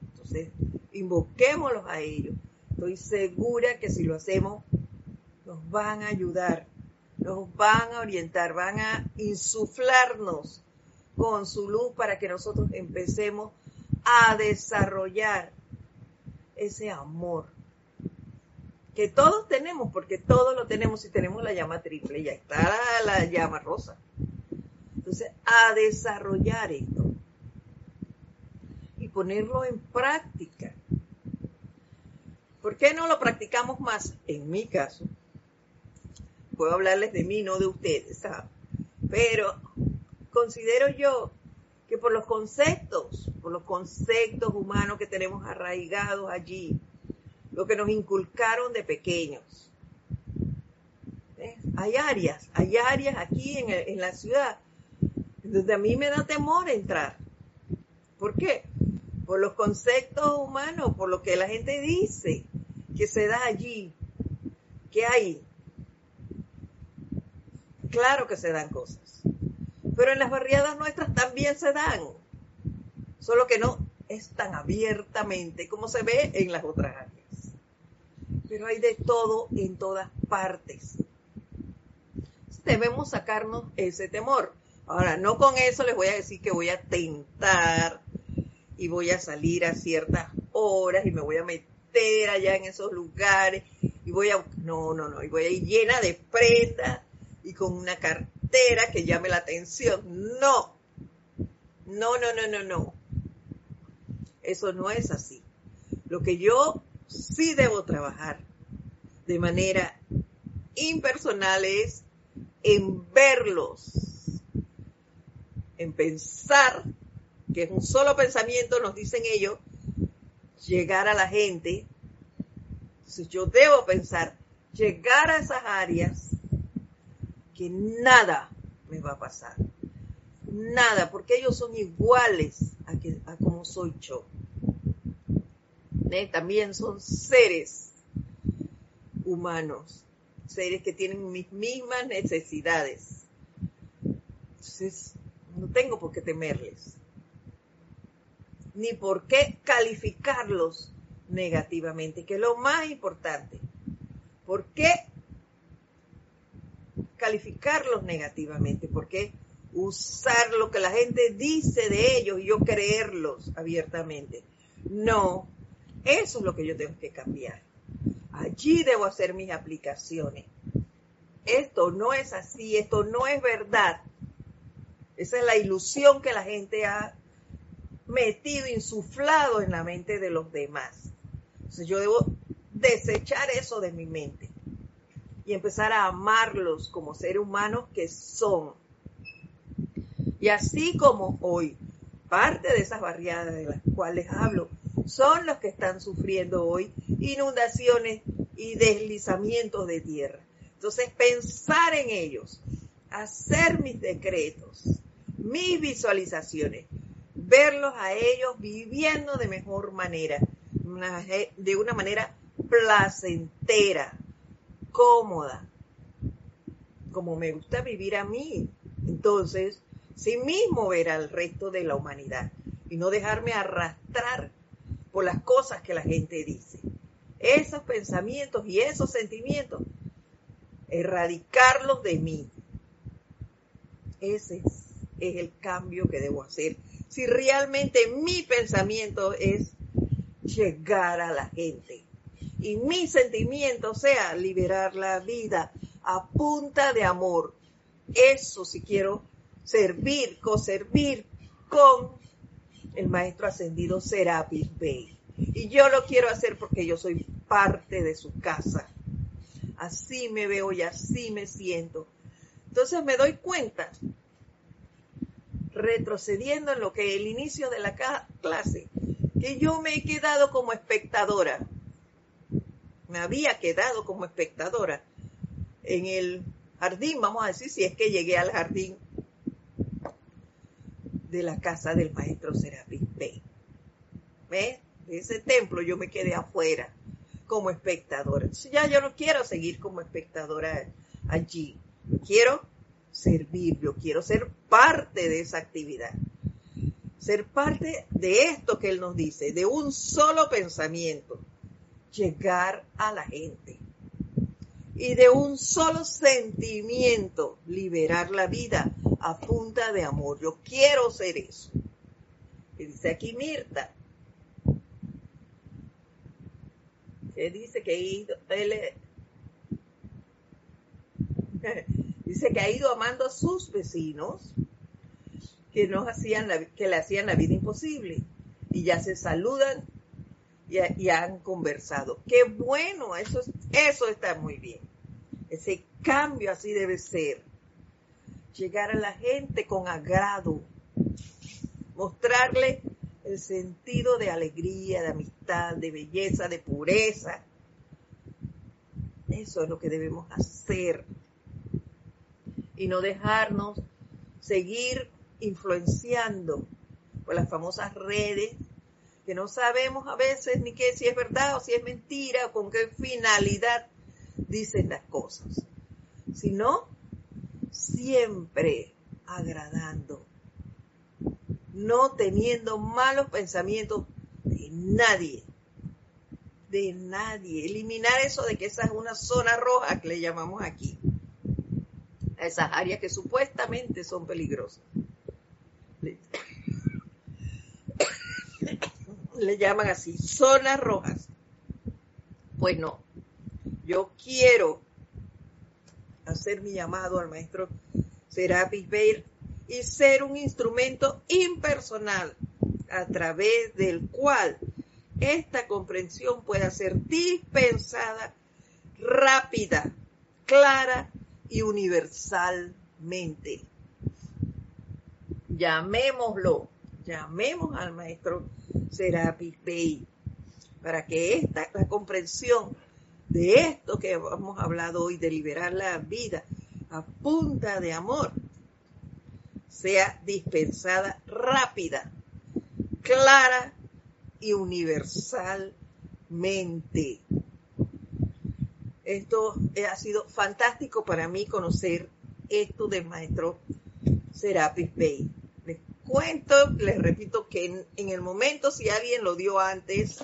Entonces, invoquémoslos a ellos. Estoy segura que si lo hacemos, nos van a ayudar, nos van a orientar, van a insuflarnos con su luz para que nosotros empecemos a desarrollar ese amor que todos tenemos, porque todos lo tenemos y tenemos la llama triple, ya está la, llama rosa. Entonces, a desarrollar esto y ponerlo en práctica. ¿Por qué no lo practicamos más? En mi caso, puedo hablarles de mí, no de ustedes, ¿sabes? Pero considero yo que por los conceptos, por los conceptos humanos que tenemos arraigados allí, lo que nos inculcaron de pequeños. Hay áreas, hay áreas aquí en, la ciudad donde a mí me da temor entrar. ¿Por qué? Por los conceptos humanos, por lo que la gente dice que se da allí, que hay. Claro que se dan cosas. Pero en las barriadas nuestras también se dan. Solo que no es tan abiertamente como se ve en las otras áreas pero hay de todo en todas partes. Debemos sacarnos ese temor. Ahora, no con eso les voy a decir que voy a tentar y voy a salir a ciertas horas y me voy a meter allá en esos lugares y voy a, no, no, no, y voy a ir llena de prendas y con una cartera que llame la atención. No, no, no, no, no, no. Eso no es así. Lo que yo sí debo trabajar de manera impersonal es en verlos, en pensar, que es un solo pensamiento, nos dicen ellos, llegar a la gente. Entonces yo debo pensar, llegar a esas áreas que nada me va a pasar. Nada, porque ellos son iguales a, que, a como soy yo. También son seres humanos, seres que tienen mis mismas necesidades. Entonces, no tengo por qué temerles, ni por qué calificarlos negativamente, que es lo más importante. ¿Por qué calificarlos negativamente? ¿Por qué usar lo que la gente dice de ellos y yo creerlos abiertamente? No, eso es lo que yo tengo que cambiar. Allí debo hacer mis aplicaciones. Esto no es así, esto no es verdad. Esa es la ilusión que la gente ha metido, insuflado en la mente de los demás. Entonces yo debo desechar eso de mi mente y empezar a amarlos como seres humanos que son. Y así como hoy, parte de esas barriadas de las cuales hablo son los que están sufriendo hoy inundaciones y deslizamientos de tierra. Entonces, pensar en ellos, hacer mis decretos, mis visualizaciones, verlos a ellos viviendo de mejor manera, de una manera placentera, cómoda, como me gusta vivir a mí. Entonces, sí mismo ver al resto de la humanidad y no dejarme arrastrar por las cosas que la gente dice. Esos pensamientos y esos sentimientos, erradicarlos de mí. Ese es, el cambio que debo hacer. Si realmente mi pensamiento es llegar a la gente y mi sentimiento sea liberar la vida a punta de amor. Eso si quiero servir, co-servir con el maestro ascendido Serapis Bey. Y yo lo quiero hacer porque yo soy parte de su casa. Así me veo y así me siento. Entonces me doy cuenta, retrocediendo en lo que el inicio de la clase, que yo me he quedado como espectadora. Me había quedado como espectadora en el jardín, vamos a decir, si es que llegué al jardín de la casa del maestro Serapis Bey. ¿Ves? De ese templo yo me quedé afuera como espectadora. ya yo no quiero seguir como espectadora allí. quiero servir, yo quiero ser parte de esa actividad. Ser parte de esto que él nos dice, de un solo pensamiento. Llegar a la gente. Y de un solo sentimiento, liberar la vida a punta de amor. Yo quiero ser eso. Y dice aquí Mirta, que dice que él, dice que ha ido amando a sus vecinos que nos hacían que le hacían la vida imposible y ya se saludan y, y, han conversado. Qué bueno, eso, eso está muy bien. Ese cambio así debe ser llegar a la gente con agrado, mostrarle el sentido de alegría, de amistad, de belleza, de pureza. Eso es lo que debemos hacer y no dejarnos seguir influenciando por las famosas redes que no sabemos a veces ni qué si es verdad o si es mentira o con qué finalidad dicen las cosas, sino siempre agradando, no teniendo malos pensamientos de nadie, de nadie. Eliminar eso de que esa es una zona roja que le llamamos aquí, esas áreas que supuestamente son peligrosas. Le, llaman así, zonas rojas. Pues no, yo quiero hacer mi llamado al maestro Serapis Beir y ser un instrumento impersonal a través del cual esta comprensión pueda ser dispensada rápida, clara y universalmente. Llamémoslo, llamemos al maestro Serapis Bey para que esta la comprensión de esto que hemos hablado hoy, de liberar la vida a punta de amor, sea dispensada rápida, clara y universalmente. Esto ha sido fantástico para mí conocer esto del maestro Serapis Bey. Les cuento, les repito que en, en el momento, si alguien lo dio antes,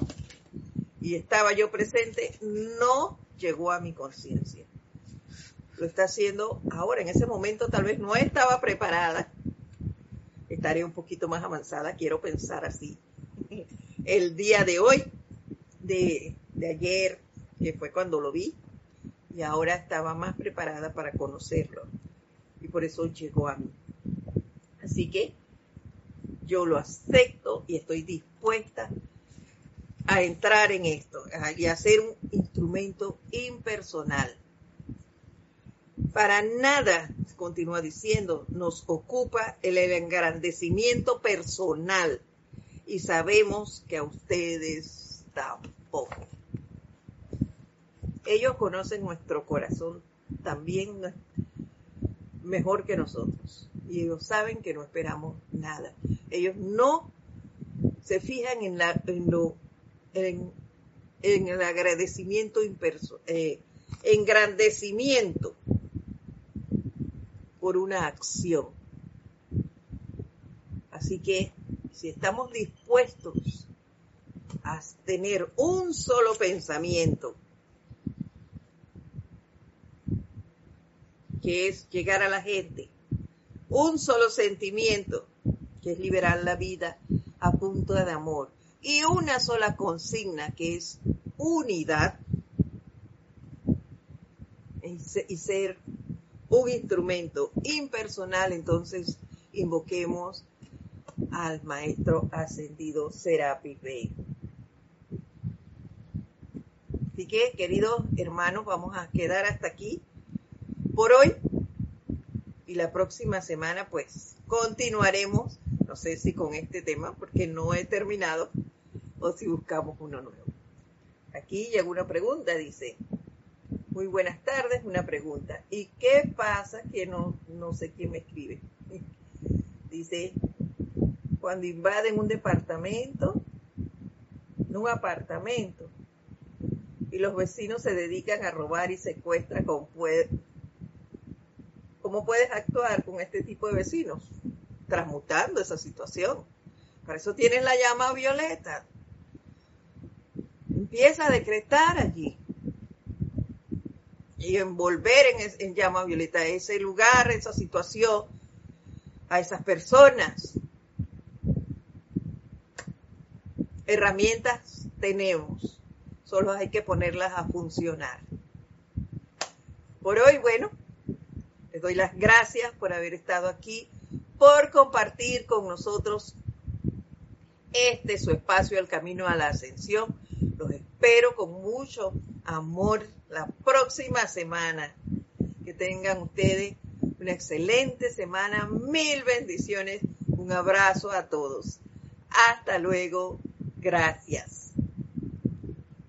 y estaba yo presente, no llegó a mi conciencia. Lo está haciendo ahora, en ese momento tal vez no estaba preparada. Estaré un poquito más avanzada, quiero pensar así. El día de hoy, de, de ayer, que fue cuando lo vi, y ahora estaba más preparada para conocerlo. Y por eso llegó a mí. Así que yo lo acepto y estoy dispuesta a entrar en esto y a ser un instrumento impersonal. Para nada, continúa diciendo, nos ocupa el engrandecimiento personal y sabemos que a ustedes tampoco. Ellos conocen nuestro corazón también mejor que nosotros y ellos saben que no esperamos nada. Ellos no se fijan en, el agradecimiento, eh, engrandecimiento por una acción. Así que si estamos dispuestos a tener un solo pensamiento, que es llegar a la gente, un solo sentimiento, que es liberar la vida a punto de amor, y una sola consigna, que es unidad, y ser un instrumento impersonal, entonces invoquemos al maestro ascendido Serapis Bey. Así que, queridos hermanos, vamos a quedar hasta aquí por hoy. Y la próxima semana, pues, continuaremos, no sé si con este tema, porque no he terminado, o si buscamos uno nuevo. Aquí llega una pregunta, dice, muy buenas tardes, una pregunta. ¿Y qué pasa que no, no sé quién me escribe? dice, cuando invaden un departamento, un apartamento, y los vecinos se dedican a robar y secuestran con, ¿Cómo puedes actuar con este tipo de vecinos? Transmutando esa situación. Para eso tienes la llama violeta. Empieza a decretar allí y envolver en, en llama violeta ese lugar, esa situación, a esas personas. Herramientas tenemos, solo hay que ponerlas a funcionar. Por hoy, bueno, les doy las gracias por haber estado aquí, por compartir con nosotros este su espacio, el camino a la ascensión. Los espero con mucho amor la próxima semana. Que tengan ustedes una excelente semana, mil bendiciones, un abrazo a todos. Hasta luego, gracias.